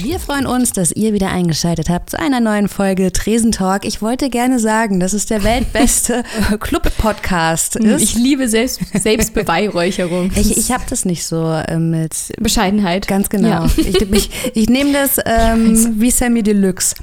Wir freuen uns, dass ihr wieder eingeschaltet habt zu einer neuen Folge Tresentalk. Ich wollte gerne sagen, dass es der weltbeste Club-Podcast ist. Ich liebe Selbst Selbstbeweihräucherung. Ich, ich habe das nicht so äh, mit Bescheidenheit. Ganz genau. Ja. Ich, ich, ich nehme das ähm, wie Sammy Deluxe.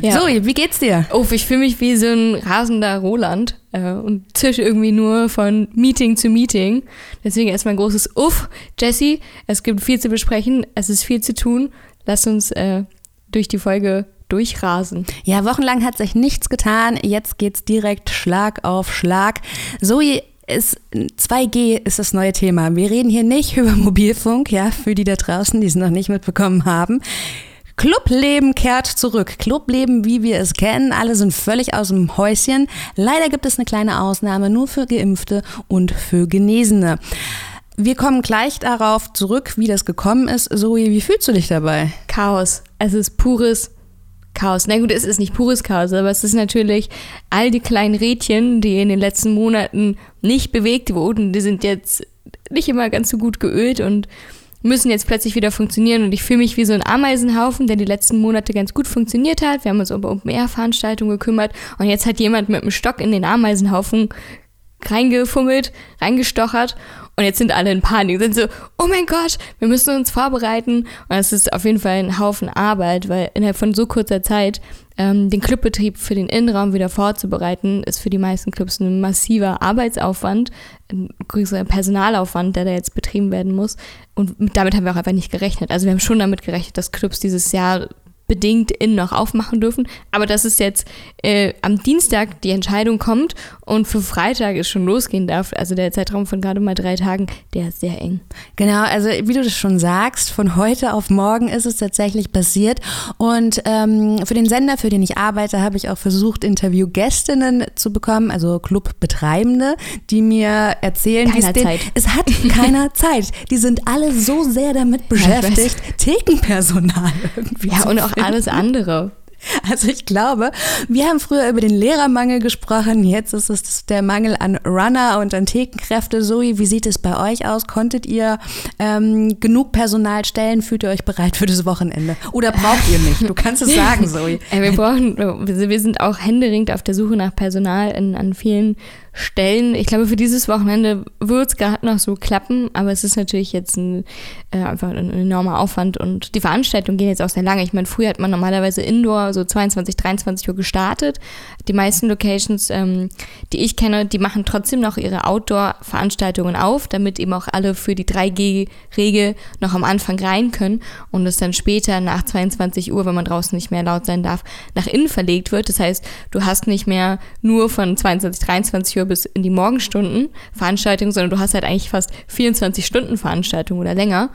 Ja. Zoe, wie geht's dir? Oh, ich fühle mich wie so ein rasender Roland äh, und zisch irgendwie nur von Meeting zu Meeting. Deswegen erstmal ein großes Uff. Jesse, es gibt viel zu besprechen, es ist viel zu tun. Lass uns äh, durch die Folge durchrasen. Ja, wochenlang hat sich nichts getan. Jetzt geht's direkt Schlag auf Schlag. Zoe, ist 2G ist das neue Thema. Wir reden hier nicht über Mobilfunk, ja, für die da draußen, die es noch nicht mitbekommen haben. Clubleben kehrt zurück. Clubleben, wie wir es kennen. Alle sind völlig aus dem Häuschen. Leider gibt es eine kleine Ausnahme nur für Geimpfte und für Genesene. Wir kommen gleich darauf zurück, wie das gekommen ist. Zoe, wie fühlst du dich dabei? Chaos. Es ist pures Chaos. Na gut, es ist nicht pures Chaos, aber es ist natürlich all die kleinen Rädchen, die in den letzten Monaten nicht bewegt wurden, die sind jetzt nicht immer ganz so gut geölt und müssen jetzt plötzlich wieder funktionieren und ich fühle mich wie so ein Ameisenhaufen, der die letzten Monate ganz gut funktioniert hat. Wir haben uns um Open-Air-Veranstaltungen gekümmert und jetzt hat jemand mit einem Stock in den Ameisenhaufen reingefummelt, reingestochert und jetzt sind alle in Panik, sind so, oh mein Gott, wir müssen uns vorbereiten. Und es ist auf jeden Fall ein Haufen Arbeit, weil innerhalb von so kurzer Zeit ähm, den Clubbetrieb für den Innenraum wieder vorzubereiten, ist für die meisten Clubs ein massiver Arbeitsaufwand, ein größerer Personalaufwand, der da jetzt betrieben werden muss. Und damit haben wir auch einfach nicht gerechnet. Also wir haben schon damit gerechnet, dass Clubs dieses Jahr bedingt innen noch aufmachen dürfen. Aber dass es jetzt äh, am Dienstag die Entscheidung kommt und für Freitag es schon losgehen darf, also der Zeitraum von gerade mal drei Tagen, der ist sehr eng. Genau, also wie du das schon sagst, von heute auf morgen ist es tatsächlich passiert. Und ähm, für den Sender, für den ich arbeite, habe ich auch versucht, Interviewgästinnen zu bekommen, also Clubbetreibende, die mir erzählen, wie es denen, es hat keiner Zeit. Die sind alle so sehr damit beschäftigt, ja, Thekenpersonal irgendwie. Ja, und auch alles andere. Also ich glaube, wir haben früher über den Lehrermangel gesprochen, jetzt ist es der Mangel an Runner und an Thekenkräfte. Zoe, wie sieht es bei euch aus? Konntet ihr ähm, genug Personal stellen? Fühlt ihr euch bereit für das Wochenende? Oder braucht ihr nicht? Du kannst es sagen, Zoe. wir brauchen, wir sind auch händeringend auf der Suche nach Personal in, an vielen Stellen. Ich glaube, für dieses Wochenende wird es gerade noch so klappen, aber es ist natürlich jetzt ein, äh, einfach ein enormer Aufwand und die Veranstaltungen gehen jetzt auch sehr lange. Ich meine, früher hat man normalerweise Indoor so 22, 23 Uhr gestartet. Die meisten Locations, ähm, die ich kenne, die machen trotzdem noch ihre Outdoor-Veranstaltungen auf, damit eben auch alle für die 3G-Regel noch am Anfang rein können und es dann später nach 22 Uhr, wenn man draußen nicht mehr laut sein darf, nach innen verlegt wird. Das heißt, du hast nicht mehr nur von 22, 23 Uhr bis in die Morgenstunden Veranstaltungen, sondern du hast halt eigentlich fast 24 Stunden Veranstaltungen oder länger.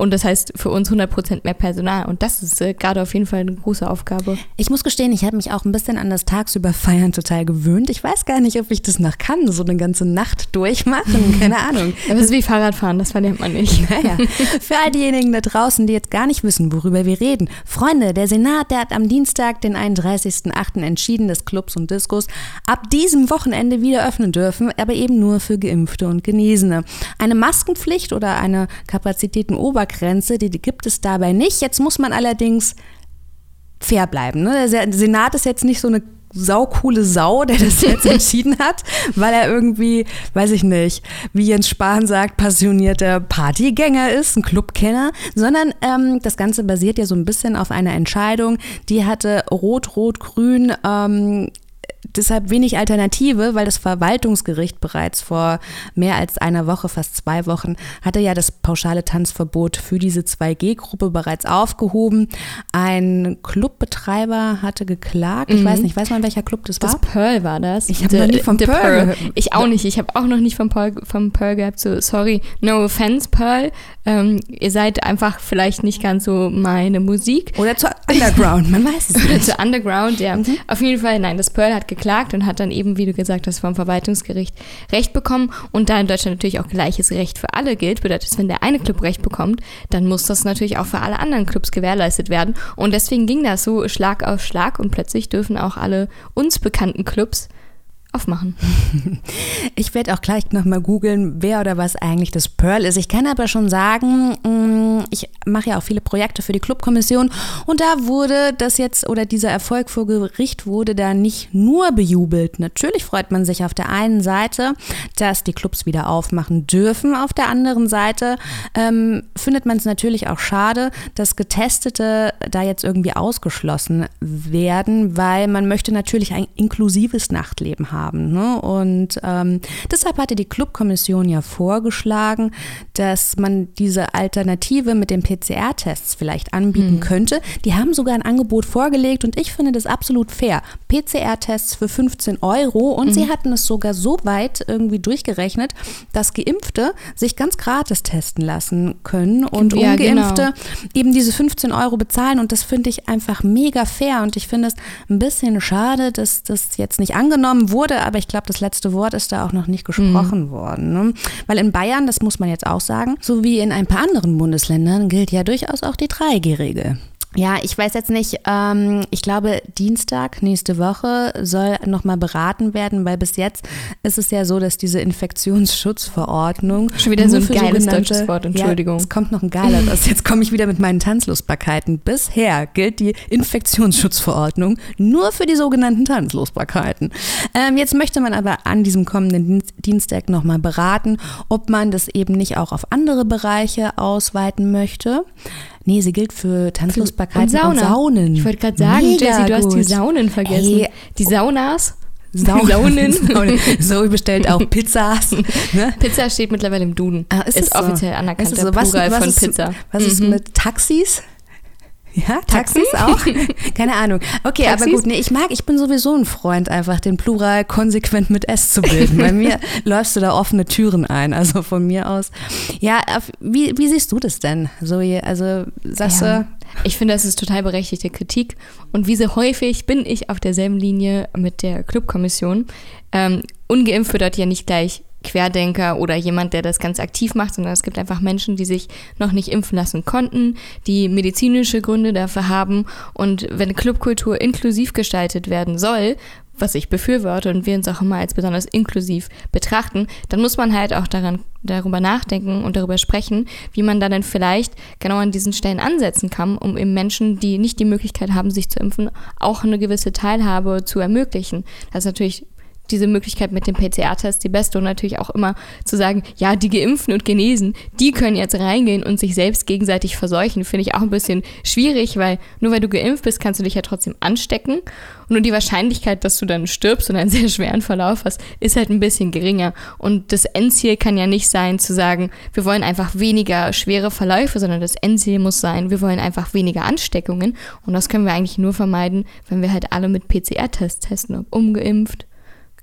Und das heißt für uns 100% mehr Personal. Und das ist äh, gerade auf jeden Fall eine große Aufgabe. Ich muss gestehen, ich habe mich auch ein bisschen an das tagsüber Feiern total gewöhnt. Ich weiß gar nicht, ob ich das noch kann, so eine ganze Nacht durchmachen. Keine Ahnung. das ist wie Fahrradfahren, das verlernt man nicht. Naja, für all diejenigen da draußen, die jetzt gar nicht wissen, worüber wir reden. Freunde, der Senat, der hat am Dienstag, den 31.08. entschieden, dass Clubs und Diskos ab diesem Wochenende wieder öffnen dürfen, aber eben nur für Geimpfte und Genesene. Eine Maskenpflicht oder eine Kapazitätenobergrenze Obergrenze, die gibt es dabei nicht. Jetzt muss man allerdings fair bleiben. Ne? Der Senat ist jetzt nicht so eine saukoole Sau, der das jetzt entschieden hat, weil er irgendwie, weiß ich nicht, wie Jens Spahn sagt, passionierter Partygänger ist, ein Clubkenner, sondern ähm, das Ganze basiert ja so ein bisschen auf einer Entscheidung, die hatte Rot-Rot-Grün ähm, deshalb wenig Alternative, weil das Verwaltungsgericht bereits vor mehr als einer Woche, fast zwei Wochen, hatte ja das pauschale Tanzverbot für diese 2G-Gruppe bereits aufgehoben. Ein Clubbetreiber hatte geklagt. Ich mhm. weiß nicht, weiß man, welcher Club das war? Das Pearl war das. Ich habe noch nie vom Pearl, Pearl gehört. Ich auch nicht. Ich habe auch noch nicht vom Pearl, vom Pearl gehabt. So, sorry, no offense, Pearl. Ähm, ihr seid einfach vielleicht nicht ganz so meine Musik. Oder zu Underground, man weiß es nicht. Oder zu Underground, ja. Mhm. Auf jeden Fall, nein, das Pearl hat geklagt und hat dann eben, wie du gesagt hast, vom Verwaltungsgericht Recht bekommen. Und da in Deutschland natürlich auch gleiches Recht für alle gilt, bedeutet, wenn der eine Club Recht bekommt, dann muss das natürlich auch für alle anderen Clubs gewährleistet werden. Und deswegen ging das so Schlag auf Schlag und plötzlich dürfen auch alle uns bekannten Clubs aufmachen. Ich werde auch gleich nochmal googeln, wer oder was eigentlich das Pearl ist. Ich kann aber schon sagen, mm, ich mache ja auch viele Projekte für die Clubkommission und da wurde das jetzt oder dieser Erfolg vor Gericht wurde da nicht nur bejubelt. Natürlich freut man sich auf der einen Seite, dass die Clubs wieder aufmachen dürfen. Auf der anderen Seite ähm, findet man es natürlich auch schade, dass Getestete da jetzt irgendwie ausgeschlossen werden, weil man möchte natürlich ein inklusives Nachtleben haben. Ne? Und ähm, deshalb hatte die Clubkommission ja vorgeschlagen, dass man diese Alternative mit den PCR-Tests vielleicht anbieten mhm. könnte. Die haben sogar ein Angebot vorgelegt und ich finde das absolut fair. PCR-Tests für 15 Euro und mhm. sie hatten es sogar so weit irgendwie durchgerechnet, dass Geimpfte sich ganz gratis testen lassen können und ja, Ungeimpfte genau. eben diese 15 Euro bezahlen und das finde ich einfach mega fair und ich finde es ein bisschen schade, dass das jetzt nicht angenommen wurde, aber ich glaube, das letzte Wort ist da auch noch nicht gesprochen mhm. worden. Ne? Weil in Bayern, das muss man jetzt auch sagen, so wie in ein paar anderen Bundesländern gilt ja durchaus auch die 3G-Regel. Ja, ich weiß jetzt nicht, ähm, ich glaube, Dienstag nächste Woche soll nochmal beraten werden, weil bis jetzt ist es ja so, dass diese Infektionsschutzverordnung. Schon wieder so ein geiles deutsches Wort, Entschuldigung. Ja, es kommt noch ein geiles. Also jetzt komme ich wieder mit meinen Tanzlosbarkeiten. Bisher gilt die Infektionsschutzverordnung nur für die sogenannten Tanzlosbarkeiten. Ähm, jetzt möchte man aber an diesem kommenden Dienstag nochmal beraten, ob man das eben nicht auch auf andere Bereiche ausweiten möchte. Nee, sie gilt für Tanzlustbarkeit und, Sauna. und Saunen. Ich wollte gerade sagen, Mega Jessie, du gut. hast die Saunen vergessen. Hey. Die Saunas. Saunen. so bestellt auch Pizzas. Ne? Pizza steht mittlerweile im Duden. Ah, ist, ist offiziell so? anerkannt so? was, Plural was von ist, Pizza. Was ist mhm. mit Taxis? Ja, Taxis auch? Keine Ahnung. Okay, Taxis? aber gut, nee, ich mag, ich bin sowieso ein Freund, einfach den Plural konsequent mit S zu bilden. Bei mir läufst du da offene Türen ein, also von mir aus. Ja, wie, wie siehst du das denn, Zoe? Also sagst ja. du. Ich finde, das ist total berechtigte Kritik. Und wie so häufig bin ich auf derselben Linie mit der Clubkommission. Ähm, ungeimpft wird dort ja nicht gleich Querdenker oder jemand, der das ganz aktiv macht, sondern es gibt einfach Menschen, die sich noch nicht impfen lassen konnten, die medizinische Gründe dafür haben. Und wenn Clubkultur inklusiv gestaltet werden soll, was ich befürworte und wir uns auch immer als besonders inklusiv betrachten, dann muss man halt auch daran, darüber nachdenken und darüber sprechen, wie man da dann vielleicht genau an diesen Stellen ansetzen kann, um eben Menschen, die nicht die Möglichkeit haben, sich zu impfen, auch eine gewisse Teilhabe zu ermöglichen. Das ist natürlich diese Möglichkeit mit dem PCR-Test die beste. Und natürlich auch immer zu sagen, ja, die Geimpften und Genesen, die können jetzt reingehen und sich selbst gegenseitig verseuchen, finde ich auch ein bisschen schwierig, weil nur weil du geimpft bist, kannst du dich ja trotzdem anstecken. Und nur die Wahrscheinlichkeit, dass du dann stirbst und einen sehr schweren Verlauf hast, ist halt ein bisschen geringer. Und das Endziel kann ja nicht sein zu sagen, wir wollen einfach weniger schwere Verläufe, sondern das Endziel muss sein, wir wollen einfach weniger Ansteckungen. Und das können wir eigentlich nur vermeiden, wenn wir halt alle mit PCR-Tests testen, ob ungeimpft,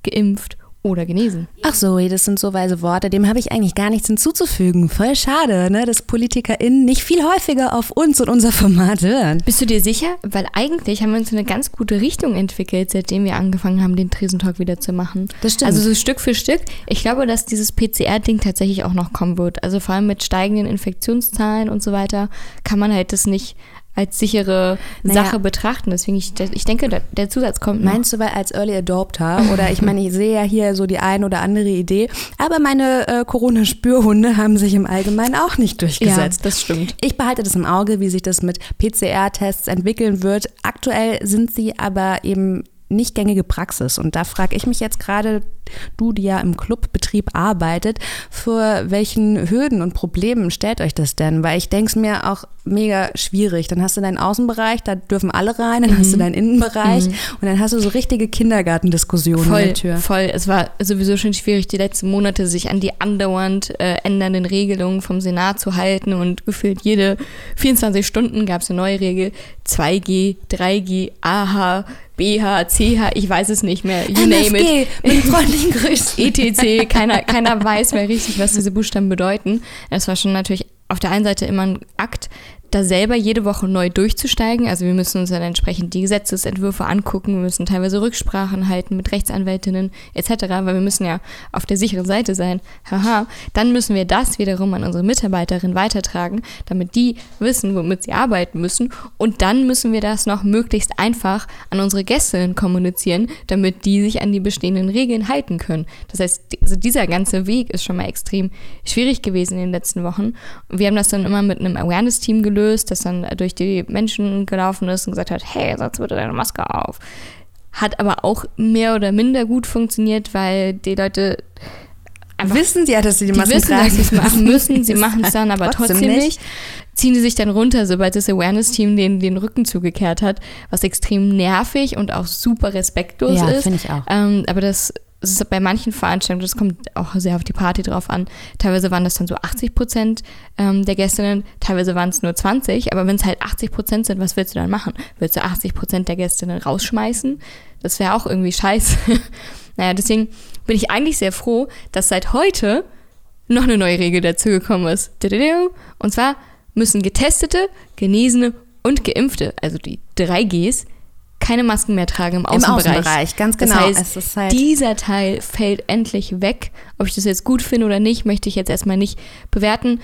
geimpft oder genesen. Ach so, das sind so weise Worte. Dem habe ich eigentlich gar nichts hinzuzufügen. Voll schade, ne, dass PolitikerInnen nicht viel häufiger auf uns und unser Format hören. Bist du dir sicher? Weil eigentlich haben wir uns in eine ganz gute Richtung entwickelt, seitdem wir angefangen haben, den Tresentalk wieder zu machen. Das stimmt. Also so Stück für Stück. Ich glaube, dass dieses PCR-Ding tatsächlich auch noch kommen wird. Also vor allem mit steigenden Infektionszahlen und so weiter kann man halt das nicht als sichere naja. Sache betrachten. Deswegen, ich, ich denke, der Zusatz kommt noch. Meinst du, weil als Early Adopter oder ich meine, ich sehe ja hier so die ein oder andere Idee, aber meine äh, Corona-Spürhunde haben sich im Allgemeinen auch nicht durchgesetzt. Ja, das stimmt. Ich behalte das im Auge, wie sich das mit PCR-Tests entwickeln wird. Aktuell sind sie aber eben nicht gängige Praxis. Und da frage ich mich jetzt gerade, du, die ja im Clubbetrieb arbeitet, für welchen Hürden und Problemen stellt euch das denn? Weil ich denke es mir auch mega schwierig. Dann hast du deinen Außenbereich, da dürfen alle rein, dann mhm. hast du mhm. deinen Innenbereich mhm. und dann hast du so richtige Kindergartendiskussionen voll, an der Tür. Voll, es war sowieso schon schwierig, die letzten Monate sich an die andauernd äh, ändernden Regelungen vom Senat zu halten und gefühlt jede 24 Stunden gab es eine neue Regel. 2G, 3G, AH, BH, CH, ich weiß es nicht mehr. You MFG, name it. Mit freundlichen Grüßen. ETC, keiner, keiner weiß mehr richtig, was diese Buchstaben bedeuten. Es war schon natürlich auf der einen Seite immer ein Akt, da selber jede Woche neu durchzusteigen. Also wir müssen uns dann entsprechend die Gesetzesentwürfe angucken, wir müssen teilweise Rücksprachen halten mit Rechtsanwältinnen etc., weil wir müssen ja auf der sicheren Seite sein. Haha. Dann müssen wir das wiederum an unsere Mitarbeiterin weitertragen, damit die wissen, womit sie arbeiten müssen. Und dann müssen wir das noch möglichst einfach an unsere Gästinnen kommunizieren, damit die sich an die bestehenden Regeln halten können. Das heißt, also dieser ganze Weg ist schon mal extrem schwierig gewesen in den letzten Wochen. Wir haben das dann immer mit einem Awareness-Team gelöst gelöst, das dann durch die Menschen gelaufen ist und gesagt hat, hey, setz bitte deine Maske auf. Hat aber auch mehr oder minder gut funktioniert, weil die Leute einfach wissen ja, dass sie die, die Masken wissen, tragen dass sie es machen müssen. Sie machen es dann aber trotzdem, trotzdem nicht. nicht. Ziehen sie sich dann runter, sobald das Awareness-Team den, den Rücken zugekehrt hat, was extrem nervig und auch super respektlos Ja, ist. finde ich auch. Ähm, aber das es ist bei manchen Veranstaltungen, das kommt auch sehr auf die Party drauf an. Teilweise waren das dann so 80 Prozent ähm, der Gästinnen, teilweise waren es nur 20. Aber wenn es halt 80 Prozent sind, was willst du dann machen? Willst du 80 Prozent der Gästinnen rausschmeißen? Das wäre auch irgendwie scheiße. naja, deswegen bin ich eigentlich sehr froh, dass seit heute noch eine neue Regel dazugekommen ist. Und zwar müssen Getestete, Genesene und Geimpfte, also die drei Gs, keine Masken mehr tragen im Im Außenbereich. Außenbereich, ganz genau. Das heißt, es halt dieser Teil fällt endlich weg. Ob ich das jetzt gut finde oder nicht, möchte ich jetzt erstmal nicht bewerten.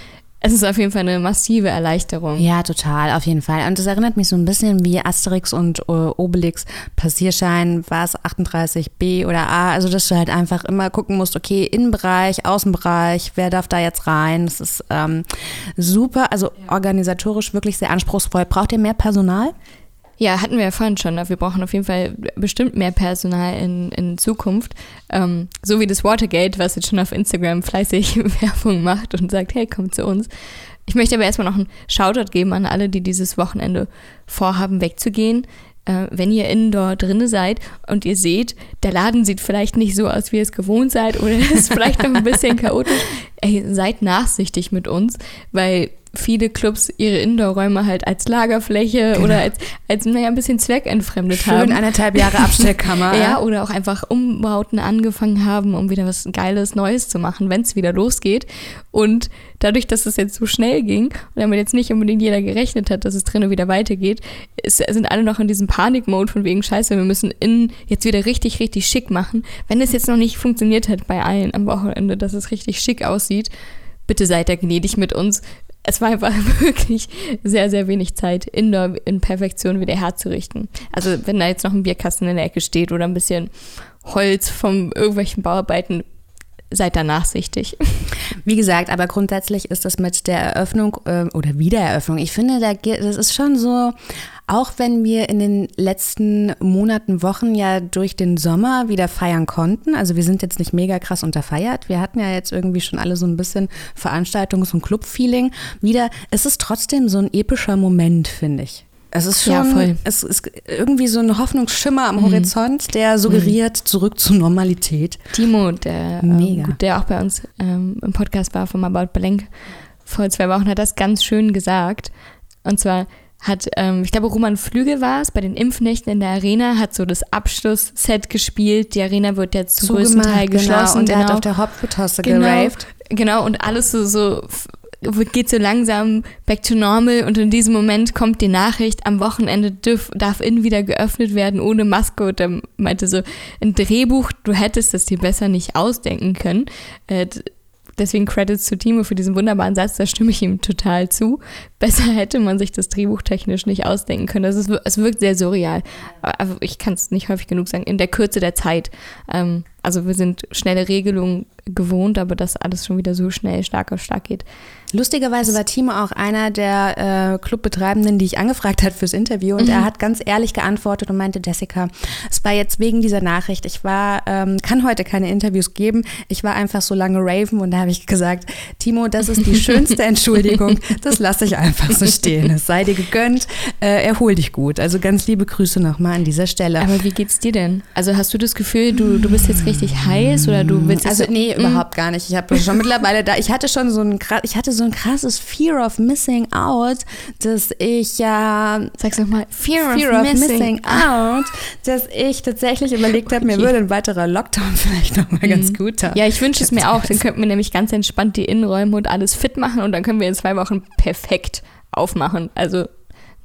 Es ist auf jeden Fall eine massive Erleichterung. Ja, total, auf jeden Fall. Und das erinnert mich so ein bisschen wie Asterix und äh, Obelix Passierschein, war es 38b oder a, also dass du halt einfach immer gucken musst, okay, Innenbereich, Außenbereich, wer darf da jetzt rein? Das ist ähm, super, also organisatorisch wirklich sehr anspruchsvoll. Braucht ihr mehr Personal? Ja, hatten wir ja vorhin schon. Wir brauchen auf jeden Fall bestimmt mehr Personal in, in Zukunft. Ähm, so wie das Watergate, was jetzt schon auf Instagram fleißig Werbung macht und sagt, hey, komm zu uns. Ich möchte aber erstmal noch einen Shoutout geben an alle, die dieses Wochenende vorhaben, wegzugehen. Äh, wenn ihr indoor drinne seid und ihr seht, der Laden sieht vielleicht nicht so aus, wie ihr es gewohnt seid oder ist vielleicht noch ein bisschen chaotisch, ey, seid nachsichtig mit uns, weil viele Clubs ihre Indoor-Räume halt als Lagerfläche Genau. oder als, als naja, ein bisschen zweckentfremdet Schön haben. eineinhalb Jahre Abstellkammer. Ja, oder auch einfach Umbauten angefangen haben, um wieder was Geiles, Neues zu machen, wenn es wieder losgeht. Und dadurch, dass es jetzt so schnell ging und damit jetzt nicht unbedingt jeder gerechnet hat, dass es drinnen wieder weitergeht, ist, sind alle noch in diesem Panikmode von wegen Scheiße, wir müssen innen jetzt wieder richtig, richtig schick machen. Wenn es jetzt noch nicht funktioniert hat bei allen am Wochenende, dass es richtig schick aussieht, bitte seid da gnädig mit uns. Es war einfach wirklich sehr, sehr wenig Zeit, Indoor in Perfektion wieder herzurichten. Also wenn da jetzt noch ein Bierkasten in der Ecke steht oder ein bisschen Holz von irgendwelchen Bauarbeiten, seid da nachsichtig. Wie gesagt, aber grundsätzlich ist das mit der Eröffnung äh, oder Wiedereröffnung, ich finde, da, das ist schon so, auch wenn wir in den letzten Monaten, Wochen ja durch den Sommer wieder feiern konnten, also wir sind jetzt nicht mega krass unterfeiert, wir hatten ja jetzt irgendwie schon alle so ein bisschen Veranstaltungs- und Club-Feeling wieder, es ist trotzdem so ein epischer Moment, finde ich. Es ist schon Ja, voll. Es ist irgendwie so ein Hoffnungsschimmer am Horizont, der suggeriert zurück zur Normalität. Timo, der, Mega. ähm, der auch bei uns ähm, im Podcast war vom About Blank vor zwei Wochen, hat das ganz schön gesagt. Und zwar hat, ähm, ich glaube, Roman Flügel war es, bei den Impfnächten in der Arena, hat so das Abschlussset gespielt. Die Arena wird jetzt zum größten Teil geschlossen. Genau, und er genau. hat auf der Hauptbetosse genau, geraved. genau, und alles so, so geht so langsam back to normal und in diesem Moment kommt die Nachricht, am Wochenende dürf, darf innen wieder geöffnet werden ohne Maske und er meinte so, ein Drehbuch, du hättest es dir besser nicht ausdenken können. Äh, Deswegen Credits zu Timo für diesen wunderbaren Satz, da stimme ich ihm total zu. Besser hätte man sich das Drehbuch technisch nicht ausdenken können. Wir- es wirkt sehr surreal. Aber ich kann es nicht häufig genug sagen, in der Kürze der Zeit. Ähm, also wir sind schnelle Regelungen gewohnt, aber dass alles schon wieder so schnell stark auf stark geht. Lustigerweise war Timo auch einer der äh, Clubbetreibenden, die ich angefragt hat fürs Interview. Und er hat ganz ehrlich geantwortet und meinte, Jessica, es war jetzt wegen dieser Nachricht. Ich war, ähm, kann heute keine Interviews geben. Ich war einfach so lange raven und da habe ich gesagt, Timo, das ist die schönste Entschuldigung. Das lasse ich einfach so stehen. Es sei dir gegönnt. Äh, erhol dich gut. Also ganz liebe Grüße nochmal an dieser Stelle. Aber wie geht's dir denn? Also hast du das Gefühl, du, du bist jetzt richtig heiß oder du willst Also so- nee, überhaupt gar nicht. Ich habe schon mittlerweile da, ich hatte schon so ein ich hatte so ein krasses Fear of Missing Out, dass ich ja Sag's nochmal. Fear, Fear of Missing Out, dass ich tatsächlich überlegt habe, mir würde ein weiterer Lockdown vielleicht nochmal ganz gut tun. Ja, ich wünsche es mir auch. Dann könnten wir nämlich ganz entspannt die Innenräume und alles fit machen und dann können wir in zwei Wochen perfekt aufmachen. Also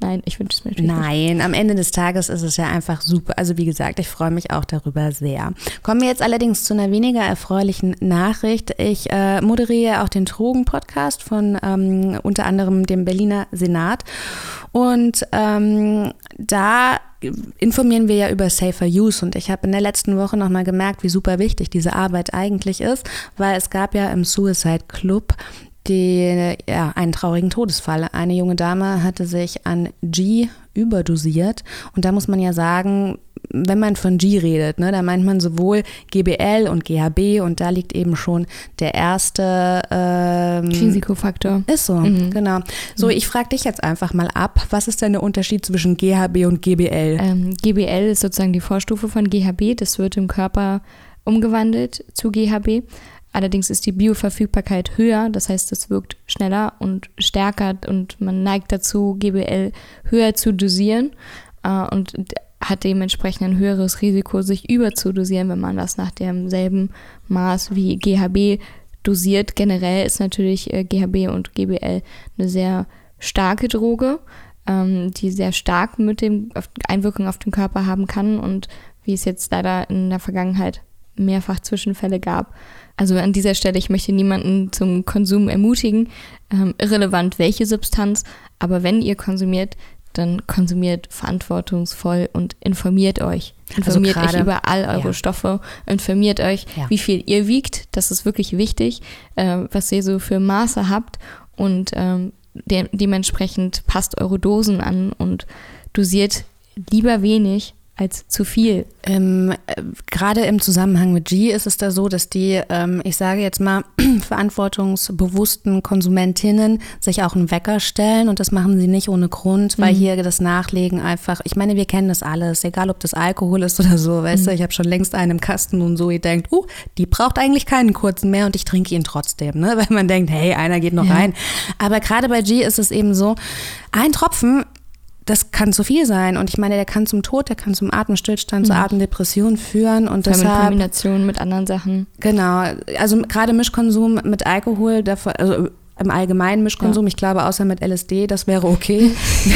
Nein, ich wünsche es mir natürlich Nein, nicht. am Ende des Tages ist es ja einfach super. Also wie gesagt, ich freue mich auch darüber sehr. Kommen wir jetzt allerdings zu einer weniger erfreulichen Nachricht. Ich äh, moderiere auch den Drogen-Podcast von ähm, unter anderem dem Berliner Senat. Und ähm, da informieren wir ja über Safer Use und ich habe in der letzten Woche nochmal gemerkt, wie super wichtig diese Arbeit eigentlich ist, weil es gab ja im Suicide Club die, ja, einen traurigen Todesfall. Eine junge Dame hatte sich an G überdosiert. Und da muss man ja sagen, wenn man von G redet, ne, da meint man sowohl GBL und GHB und da liegt eben schon der erste ähm, Risikofaktor. Ist so, mhm. genau. So, mhm. ich frage dich jetzt einfach mal ab, was ist denn der Unterschied zwischen GHB und GBL? Ähm, GBL ist sozusagen die Vorstufe von GHB, das wird im Körper umgewandelt zu GHB. Allerdings ist die Bioverfügbarkeit höher, das heißt, es wirkt schneller und stärker und man neigt dazu, GBL höher zu dosieren äh, und hat dementsprechend ein höheres Risiko, sich überzudosieren, wenn man das nach demselben Maß wie GHB dosiert. Generell ist natürlich äh, GHB und GBL eine sehr starke Droge, ähm, die sehr stark mit dem Einwirkung auf den Körper haben kann und wie es jetzt leider in der Vergangenheit mehrfach Zwischenfälle gab, also an dieser Stelle, ich möchte niemanden zum Konsum ermutigen, ähm, irrelevant welche Substanz, aber wenn ihr konsumiert, dann konsumiert verantwortungsvoll und informiert euch. Also informiert also grade, euch über all eure ja. Stoffe, informiert euch, ja. wie viel ihr wiegt, das ist wirklich wichtig, äh, was ihr so für Maße habt und ähm, de dementsprechend passt eure Dosen an und dosiert lieber wenig als zu viel. Ähm, äh, Gerade im Zusammenhang mit G ist es da so, dass die, ähm, ich sage jetzt mal, verantwortungsbewussten Konsumentinnen sich auch einen Wecker stellen und das machen sie nicht ohne Grund, weil mhm. hier das Nachlegen einfach, ich meine, wir kennen das alles, egal ob das Alkohol ist oder so, weißt mhm. du, ich habe schon längst einen im Kasten und so, ihr denkt, uh, die braucht eigentlich keinen kurzen mehr und ich trinke ihn trotzdem, ne? weil man denkt, hey, einer geht noch ja. rein. Aber gerade bei G ist es eben so, ein Tropfen das kann zu viel sein. Und ich meine, der kann zum Tod, der kann zum Atemstillstand, mhm. zur Atemdepression führen. Und deshalb, in Kombination mit anderen Sachen. Genau. Also gerade Mischkonsum mit Alkohol, davor, also im allgemeinen Mischkonsum, ja. ich glaube, außer mit LSD, das wäre okay,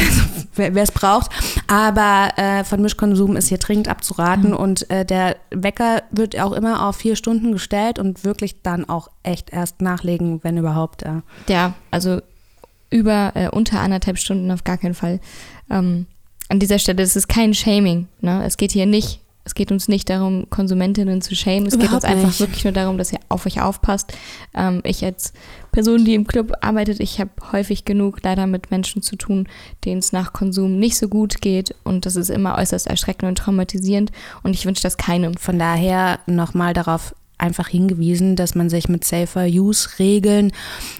wer es braucht. Aber äh, von Mischkonsum ist hier dringend abzuraten. Mhm. Und äh, der Wecker wird auch immer auf vier Stunden gestellt und wirklich dann auch echt erst nachlegen, wenn überhaupt. Äh. Ja, also über äh, unter anderthalb Stunden auf gar keinen Fall. Ähm, an dieser Stelle ist es kein Shaming. Ne? Es geht hier nicht, es geht uns nicht darum, Konsumentinnen zu shamen. Es Überhaupt geht uns einfach nicht. wirklich nur darum, dass ihr auf euch aufpasst. Ähm, ich als Person, die im Club arbeitet, ich habe häufig genug leider mit Menschen zu tun, denen es nach Konsum nicht so gut geht. Und das ist immer äußerst erschreckend und traumatisierend. Und ich wünsche das keinem. Von daher nochmal darauf einfach hingewiesen, dass man sich mit Safer Use Regeln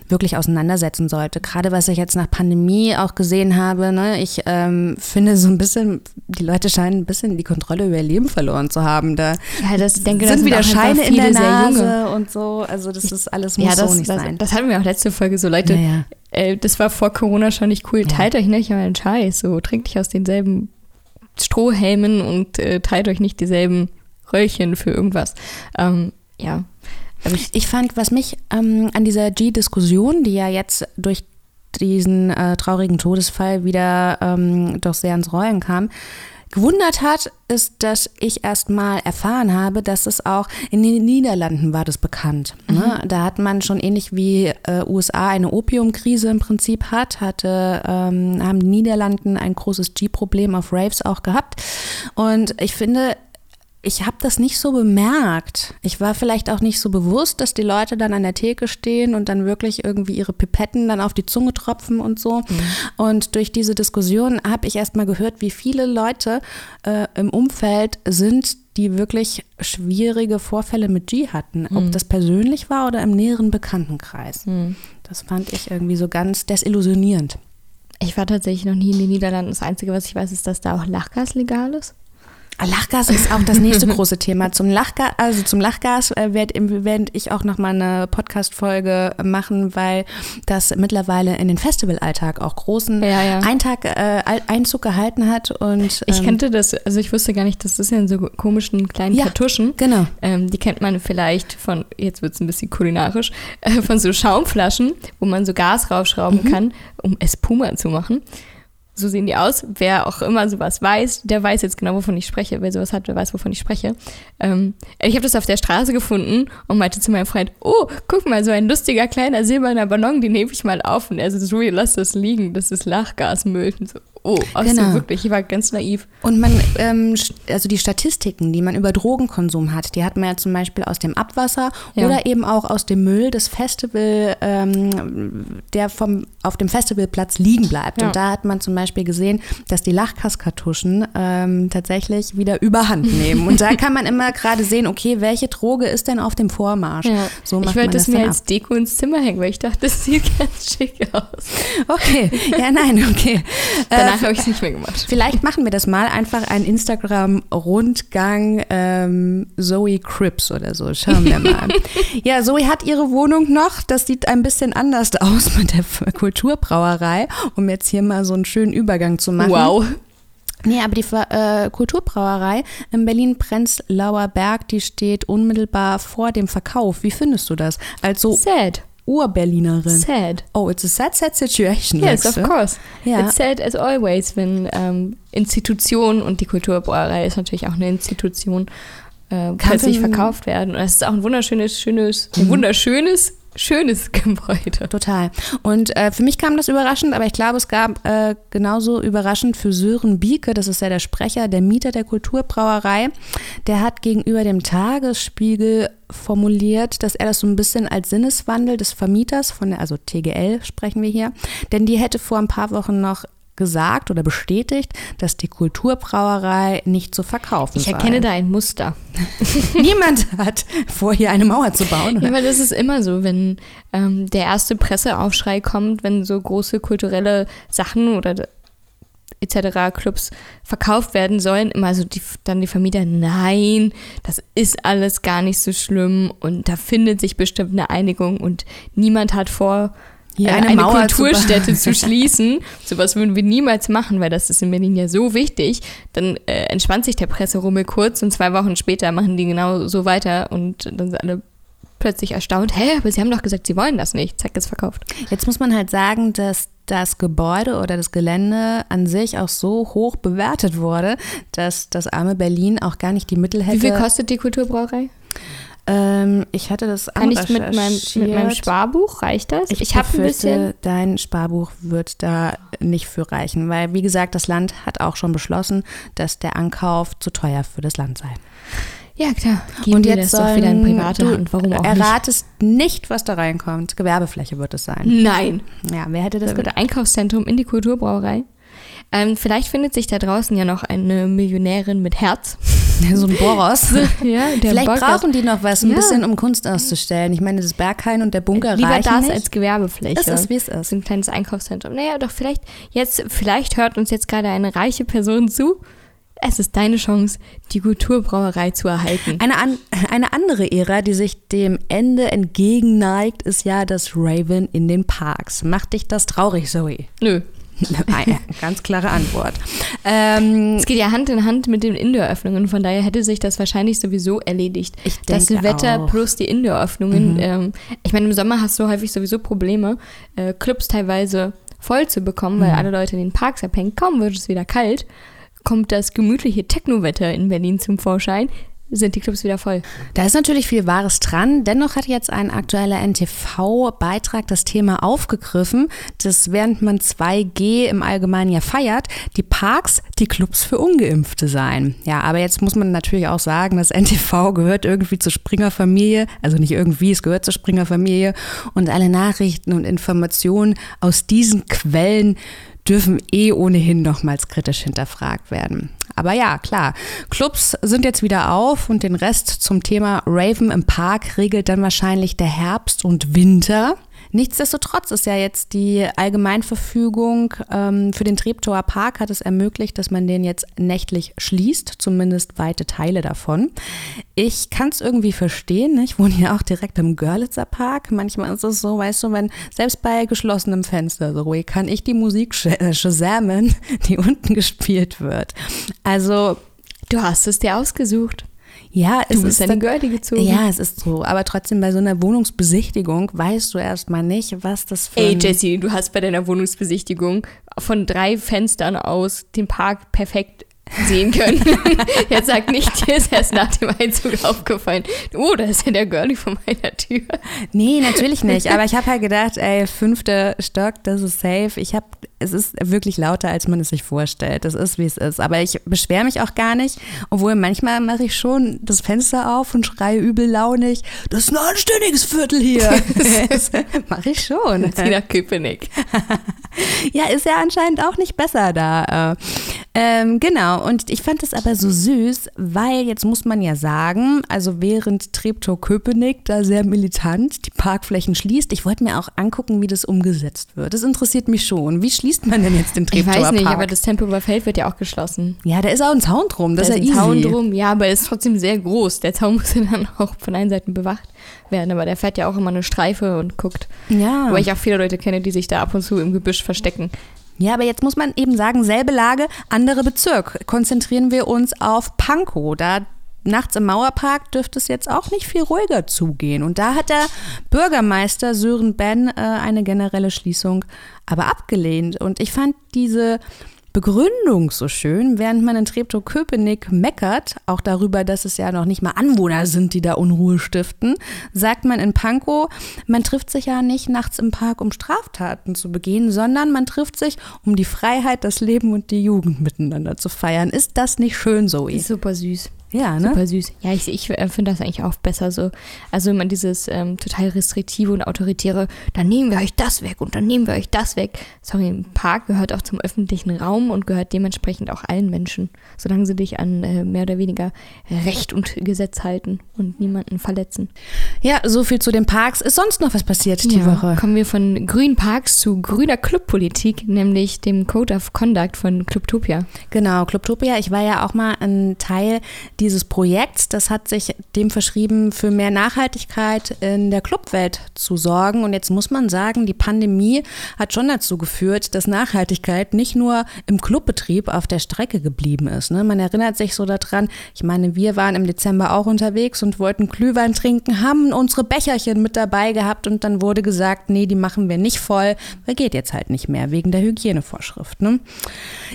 wirklich auseinandersetzen sollte. Gerade was ich jetzt nach Pandemie auch gesehen habe, ne, ich ähm, finde so ein bisschen, die Leute scheinen ein bisschen die Kontrolle über ihr Leben verloren zu haben. Da ja, das, ich denke, sind das wieder Scheine in der Nase und so. Also das ist alles muss ja, das, so nicht das, sein. Das hatten wir auch letzte Folge so, Leute. Naja. Äh, das war vor Corona schon nicht cool. Ja. Teilt euch nicht euren Scheiß. So, trinkt nicht aus denselben Strohhelmen und äh, teilt euch nicht dieselben Röllchen für irgendwas. Ähm, ja. Ich, ich, fand, was mich ähm, an dieser G-Diskussion, die ja jetzt durch diesen äh, traurigen Todesfall wieder ähm, doch sehr ins Rollen kam, gewundert hat, ist, dass ich erst mal erfahren habe, dass es auch in den Niederlanden war das bekannt. Ne? Mhm. Da hat man schon ähnlich wie äh, USA eine Opiumkrise im Prinzip hat, hatte, ähm, haben die Niederlanden ein großes G-Problem auf Raves auch gehabt. Und ich finde, ich habe das nicht so bemerkt. Ich war vielleicht auch nicht so bewusst, dass die Leute dann an der Theke stehen und dann wirklich irgendwie ihre Pipetten dann auf die Zunge tropfen und so. Mhm. Und durch diese Diskussion habe ich erst mal gehört, wie viele Leute äh, im Umfeld sind, die wirklich schwierige Vorfälle mit G hatten. Mhm. Ob das persönlich war oder im näheren Bekanntenkreis. Mhm. Das fand ich irgendwie so ganz desillusionierend. Ich war tatsächlich noch nie in den Niederlanden. Das Einzige, was ich weiß, ist, dass da auch Lachgas legal ist. Lachgas ist auch das nächste große Thema. Zum Lachgas, also zum Lachgas äh, werde werd ich auch noch mal eine Podcast-Folge machen, weil das mittlerweile in den Festivalalltag auch großen Ja, ja. Eintag, äh, Einzug gehalten hat. Und, Ich ähm, kannte das, also ich wusste gar nicht, das ist ja in so komischen kleinen Ja, Kartuschen. genau. Ähm, die kennt man vielleicht von, jetzt wird es ein bisschen kulinarisch, äh, von so Schaumflaschen, wo man so Gas raufschrauben Mhm. kann, um Espuma zu machen. So sehen die aus. Wer auch immer sowas weiß, der weiß jetzt genau, wovon ich spreche. Wer sowas hat, der weiß, wovon ich spreche. Ähm, ich habe das auf der Straße gefunden und meinte zu meinem Freund, oh, guck mal, so ein lustiger kleiner silberner Ballon, den nehme ich mal auf. Und er so, Zoe, lass das liegen, das ist Lachgasmüll. Und so, oh, ach Genau. wirklich, ich war ganz naiv. Und man, ähm, also die Statistiken, die man über Drogenkonsum hat, die hat man ja zum Beispiel aus dem Abwasser Ja. oder eben auch aus dem Müll des Festival, ähm, der vom, auf dem Festivalplatz liegen bleibt. Ja. Und da hat man zum Beispiel gesehen, dass die Lachgaskartuschen ähm, tatsächlich wieder überhand nehmen. Und da kann man immer gerade sehen, okay, welche Droge ist denn auf dem Vormarsch? Ja. So macht ich wollte das das mir als Deko ins Zimmer hängen, weil ich dachte, das sieht ganz schick aus. Okay, ja, nein, okay. Äh, Danach habe ich es nicht mehr gemacht. Vielleicht machen wir das mal einfach ein Instagram-Rundgang ähm, Zoe Crips oder so. Schauen wir mal. ja, Zoe hat ihre Wohnung noch. Das sieht ein bisschen anders aus mit der Kulturbrauerei, um jetzt hier mal so einen schönen Übergang zu machen. Wow. Nee, aber die äh, Kulturbrauerei in Berlin-Prenzlauer Berg, die steht unmittelbar vor dem Verkauf. Wie findest du das? Als so Sad. Urberlinerin. Sad. Oh, it's a sad, sad situation. Yes, of course. Ja. It's sad as always, wenn ähm, Institutionen und die Kulturbrauerei ist natürlich auch eine Institution, äh, plötzlich verkauft werden. Und es ist auch ein wunderschönes, schönes, ein wunderschönes, schönes Gebäude. Total. Und äh, für mich kam das überraschend, aber ich glaube, es gab äh, genauso überraschend für Sören Bieke, das ist ja der Sprecher, der Mieter der Kulturbrauerei, der hat gegenüber dem Tagesspiegel formuliert, dass er das so ein bisschen als Sinneswandel des Vermieters von der, also TGL sprechen wir hier, denn die hätte vor ein paar Wochen noch gesagt oder bestätigt, dass die Kulturbrauerei nicht zu verkaufen Ich sei. erkenne da ein Muster. Niemand hat vor, hier eine Mauer zu bauen. Oder? Ja, weil das ist immer so, wenn ähm, der erste Presseaufschrei kommt, wenn so große kulturelle Sachen oder etc. Clubs verkauft werden sollen, immer so die, dann die Vermieter, nein, das ist alles gar nicht so schlimm und da findet sich bestimmt eine Einigung und niemand hat vor, Hier eine eine, Mauer zu Kulturstätte bauen. zu, schließen. Sowas würden wir niemals machen, weil das ist in Berlin ja so wichtig. Dann äh, entspannt sich der Presserummel kurz und zwei Wochen später machen die genau so weiter und dann sind alle plötzlich erstaunt. Hä, aber sie haben doch gesagt, sie wollen das nicht. Zack, ist verkauft. Jetzt muss man halt sagen, dass das Gebäude oder das Gelände an sich auch so hoch bewertet wurde, dass das arme Berlin auch gar nicht die Mittel hätte. Wie viel kostet die Kulturbrauerei? Ähm, ich hatte das Kann ich mit meinem, mit meinem. Sparbuch, reicht das? Ich, Ich, habe ein bisschen. Dein Sparbuch wird da nicht für reichen, weil, wie gesagt, das Land hat auch schon beschlossen, dass der Ankauf zu teuer für das Land sei. Ja, klar. Geben wir das doch wieder in private du Hand. Warum auch nicht? erratest nicht, was da reinkommt. Gewerbefläche wird es sein. Nein. Ja, wer hätte das Das wird Einkaufszentrum in die Kulturbrauerei. Ähm, vielleicht findet sich da draußen ja noch eine Millionärin mit Herz. So ein Boros. ja, der Vielleicht Bock hat- brauchen die noch was, ein Ja. bisschen, um Kunst auszustellen. Ich meine, das Berghain und der Bunker Lieber reichen das nicht. als Gewerbefläche. Es ist, wie es ist. So ein kleines Einkaufszentrum. Naja, doch vielleicht jetzt, vielleicht hört uns jetzt gerade eine reiche Person zu. Es ist deine Chance, die Kulturbrauerei zu erhalten. Eine, an, eine andere Ära, die sich dem Ende entgegenneigt, ist ja das Raven in den Parks. Macht dich das traurig, Zoe? Nö. Eine ganz klare Antwort. Ähm, Es geht ja Hand in Hand mit den Indoor-Öffnungen, von daher hätte sich das wahrscheinlich sowieso erledigt. Ich das denke Wetter auch. Mhm. plus die Indoor-Öffnungen. Ähm, ich meine, im Sommer hast du häufig sowieso Probleme, äh, Clubs teilweise voll zu bekommen, Mhm. weil alle Leute in den Parks abhängen. Kaum wird es wieder kalt, kommt das gemütliche Techno-Wetter in Berlin zum Vorschein, sind die Clubs wieder voll. Da ist natürlich viel Wahres dran. Dennoch hat jetzt ein aktueller NTV-Beitrag das Thema aufgegriffen, dass während man 2G im Allgemeinen ja feiert, die Parks die Clubs für Ungeimpfte seien. Ja, aber jetzt muss man natürlich auch sagen, das NTV gehört irgendwie zur Springer-Familie. Also nicht irgendwie, es gehört zur Springer-Familie. Und alle Nachrichten und Informationen aus diesen Quellen dürfen eh ohnehin nochmals kritisch hinterfragt werden. Aber ja, klar, Clubs sind jetzt wieder auf und den Rest zum Thema Raven im Park regelt dann wahrscheinlich der Herbst und Winter. Nichtsdestotrotz ist ja jetzt die Allgemeinverfügung ähm, für den Treptower Park hat es ermöglicht, dass man den jetzt nächtlich schließt, zumindest weite Teile davon. Ich kann es irgendwie verstehen. Ne? Ich wohne ja auch direkt im Görlitzer Park. Manchmal ist es so, weißt du, wenn selbst bei geschlossenem Fenster so ruhig kann ich die Musik äh, shazamen, die unten gespielt wird. Also Du hast es dir ausgesucht. Ja, Du es bist ist eine Girlie gezogen. ja, es ist so. Aber trotzdem bei so einer Wohnungsbesichtigung weißt du erstmal nicht, was das für Ey, Jessie, du hast bei deiner Wohnungsbesichtigung von drei Fenstern aus den Park perfekt sehen können. Jetzt sag nicht, dir ist erst nach dem Einzug aufgefallen. Oh, da ist ja der Girlie vor meiner Tür. Nee, natürlich nicht. Aber ich habe halt gedacht, ey, fünfter Stock, das ist safe. Ich habe, es ist wirklich lauter, als man es sich vorstellt. Das ist, wie es ist. Aber ich beschwere mich auch gar nicht. Obwohl manchmal mache ich schon das Fenster auf und schreie übellaunig. Das ist ein anständiges Viertel hier. mache ich schon. Zieh nach Köpenick. Ja, ist ja anscheinend auch nicht besser da. Äh. Ähm, genau, und ich fand es aber so süß, weil jetzt muss man ja sagen, also während Treptow-Köpenick da sehr militant die Parkflächen schließt, ich wollte mir auch angucken, wie das umgesetzt wird. Das interessiert mich schon. Wie schließt man denn jetzt den Ich Treptower weiß nicht, Park? aber das Tempelhofer Feld wird ja auch geschlossen. ja, da ist auch ein Zaun drum, das da ist ja ein easy. Zaun drum. Ja, aber er ist trotzdem sehr groß. Der Zaun muss ja dann auch von allen Seiten bewacht werden. Aber der fährt ja auch immer eine Streife und guckt. Ja. Weil ich auch viele Leute kenne, die sich da ab und zu im Gebüsch verstecken. Ja, aber jetzt muss man eben sagen, selbe Lage, andere Bezirk. Konzentrieren wir uns auf Pankow. Da nachts im Mauerpark dürfte es jetzt auch nicht viel ruhiger zugehen. Und da hat der Bürgermeister Sören Ben äh, eine generelle Schließung aber abgelehnt. Und ich fand diese Begründung so schön, während man in Treptow-Köpenick meckert, auch darüber, dass es ja noch nicht mal Anwohner sind, die da Unruhe stiften, sagt man in Pankow, man trifft sich ja nicht nachts im Park, um Straftaten zu begehen, sondern man trifft sich, um die Freiheit, das Leben und die Jugend miteinander zu feiern. Ist das nicht schön, Zoe? Super süß. Ja, ne? Super süß. Ja, ich, ich äh, finde das eigentlich auch besser so. Also immer dieses ähm, total restriktive und autoritäre, dann nehmen wir euch das weg und dann nehmen wir euch das weg. Sorry, ein Park gehört auch zum öffentlichen Raum und gehört dementsprechend auch allen Menschen, solange sie dich an äh, mehr oder weniger Recht und Gesetz halten und niemanden verletzen. Ja, so viel zu den Parks. Ist sonst noch was passiert die Woche? Kommen wir von grünen Parks zu grüner Clubpolitik, nämlich dem Code of Conduct von Clubtopia. Genau, Clubtopia. Ich war ja auch mal ein Teil dieses Projekts. Das hat sich dem verschrieben, für mehr Nachhaltigkeit in der Clubwelt zu sorgen. Und jetzt muss man sagen, die Pandemie hat schon dazu geführt, dass Nachhaltigkeit nicht nur im Clubbetrieb auf der Strecke geblieben ist. Ne? Man erinnert sich so daran, ich meine, wir waren im Dezember auch unterwegs und wollten Glühwein trinken, haben unsere Becherchen mit dabei gehabt und dann wurde gesagt, nee, die machen wir nicht voll, weil geht jetzt halt nicht mehr wegen der Hygienevorschrift. Ne?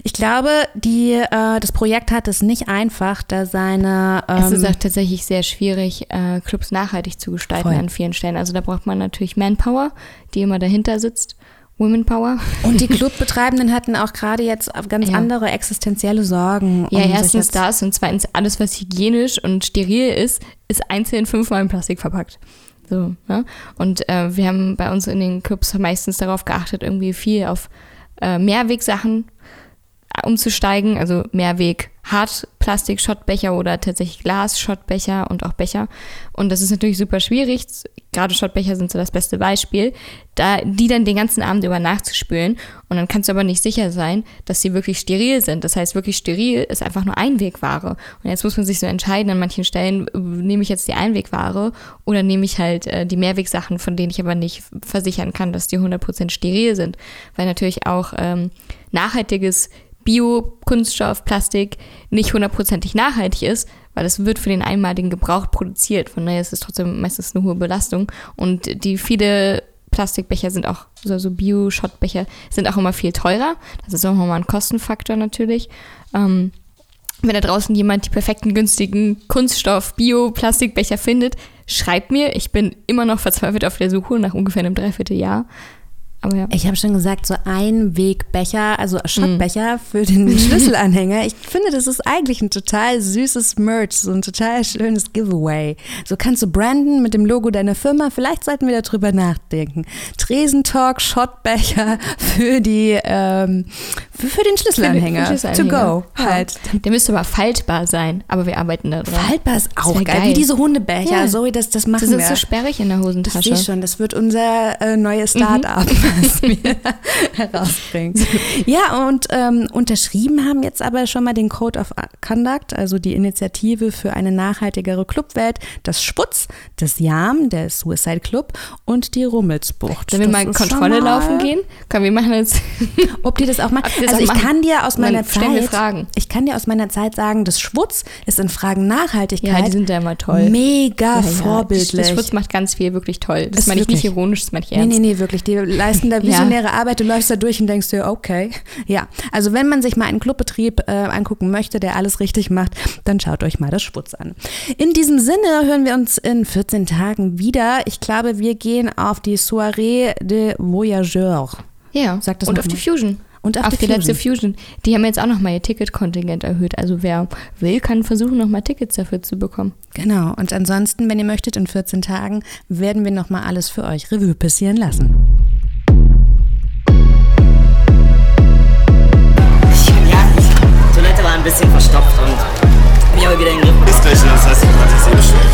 Ich glaube, die, äh, das Projekt hat es nicht einfach, da seine. Ähm, Es ist auch tatsächlich sehr schwierig, äh, Clubs nachhaltig zu gestalten Voll. an vielen Stellen. Also da braucht man natürlich Manpower, die immer dahinter sitzt. Women Power. und die Clubbetreibenden hatten auch gerade jetzt ganz Ja. andere existenzielle Sorgen. Ja, um erstens das und zweitens alles, was hygienisch und steril ist, ist einzeln fünfmal in Plastik verpackt. So, ne? Und äh, wir haben bei uns in den Clubs meistens darauf geachtet, irgendwie viel auf äh, Mehrwegsachen umzusteigen, also Mehrweg Hartplastik Schottbecher oder tatsächlich Glas Schottbecher und auch Becher. Und das ist natürlich super schwierig, gerade Schottbecher sind so das beste Beispiel, da die dann den ganzen Abend über nachzuspülen. Und dann kannst du aber nicht sicher sein, dass sie wirklich steril sind. Das heißt, wirklich steril ist einfach nur Einwegware. Und jetzt muss man sich so entscheiden an manchen Stellen, nehme ich jetzt die Einwegware oder nehme ich halt äh, die Mehrwegsachen, von denen ich aber nicht versichern kann, dass die 100% steril sind, weil natürlich auch ähm, nachhaltiges Bio-Kunststoff, Plastik nicht hundertprozentig nachhaltig ist, weil es wird für den einmaligen Gebrauch produziert. Von daher ist es trotzdem meistens eine hohe Belastung. Und die viele Plastikbecher sind auch, also Bio-Schottbecher sind auch immer viel teurer. Das ist auch nochmal ein Kostenfaktor natürlich. Ähm, wenn da draußen jemand die perfekten, günstigen Kunststoff, Bio-Plastikbecher findet, schreibt mir. Ich bin immer noch verzweifelt auf der Suche nach ungefähr einem Dreivierteljahr. Ja. Ich habe schon gesagt, so Einwegbecher, also Schottbecher für den Schlüsselanhänger. Ich finde, das ist eigentlich ein total süßes Merch, so ein total schönes Giveaway. So kannst du branden mit dem Logo deiner Firma. Vielleicht sollten wir darüber nachdenken. Tresentalk Schottbecher für die ähm, für, für den Schlüsselanhänger. Für den Schlüsselanhänger. To go halt. Der müsste aber faltbar sein, aber wir arbeiten da dran. Faltbar ist auch geil. geil. Wie diese Hundebecher. Ja. Sorry, das, das machen Das ist wir. so sperrig in der Hosentasche. sehe schon, das wird unser äh, neues Start-up, was wir herausbringen. Ja, und ähm, unterschrieben haben jetzt aber schon mal den Code of Conduct, also die Initiative für eine nachhaltigere Clubwelt, das Sputz, das JAM, der Suicide Club und die Rummelsbucht. Sollen wir mal schon Kontrolle mal- laufen gehen? Komm, wir machen jetzt. Ob die das auch machen? Das Also auch ich machen? kann dir aus meiner Zeit, ich kann dir aus meiner Zeit sagen, das Schwutz ist in Fragen Nachhaltigkeit Ja, die sind ja immer toll. mega Ja, ja. vorbildlich. Das Schutz macht ganz viel wirklich toll. Das Ist meine ich nicht wirklich- ironisch, das meine ich Nee, ernst. nee, nee, wirklich. Die leisten da visionäre Arbeit. Du läufst da durch und denkst dir, okay. Ja, also wenn man sich mal einen Clubbetrieb äh, angucken möchte, der alles richtig macht, dann schaut euch mal das Schwutz an. In diesem Sinne hören wir uns in 14 Tagen wieder. Ich glaube, wir gehen auf die Soirée de Voyageurs. Ja, Sag das und auf die mal. Fusion. Und auf auf die die letzte Fusion. Die haben jetzt auch nochmal ihr Ticketkontingent erhöht. Also wer will, kann versuchen, nochmal Tickets dafür zu bekommen. Genau. Und ansonsten, wenn ihr möchtet, in 14 Tagen werden wir nochmal alles für euch Revue passieren lassen. bisschen verstopft und mich aber wieder in den Griff. Das Gleiche, das heißt, ich kann das eh beschweren.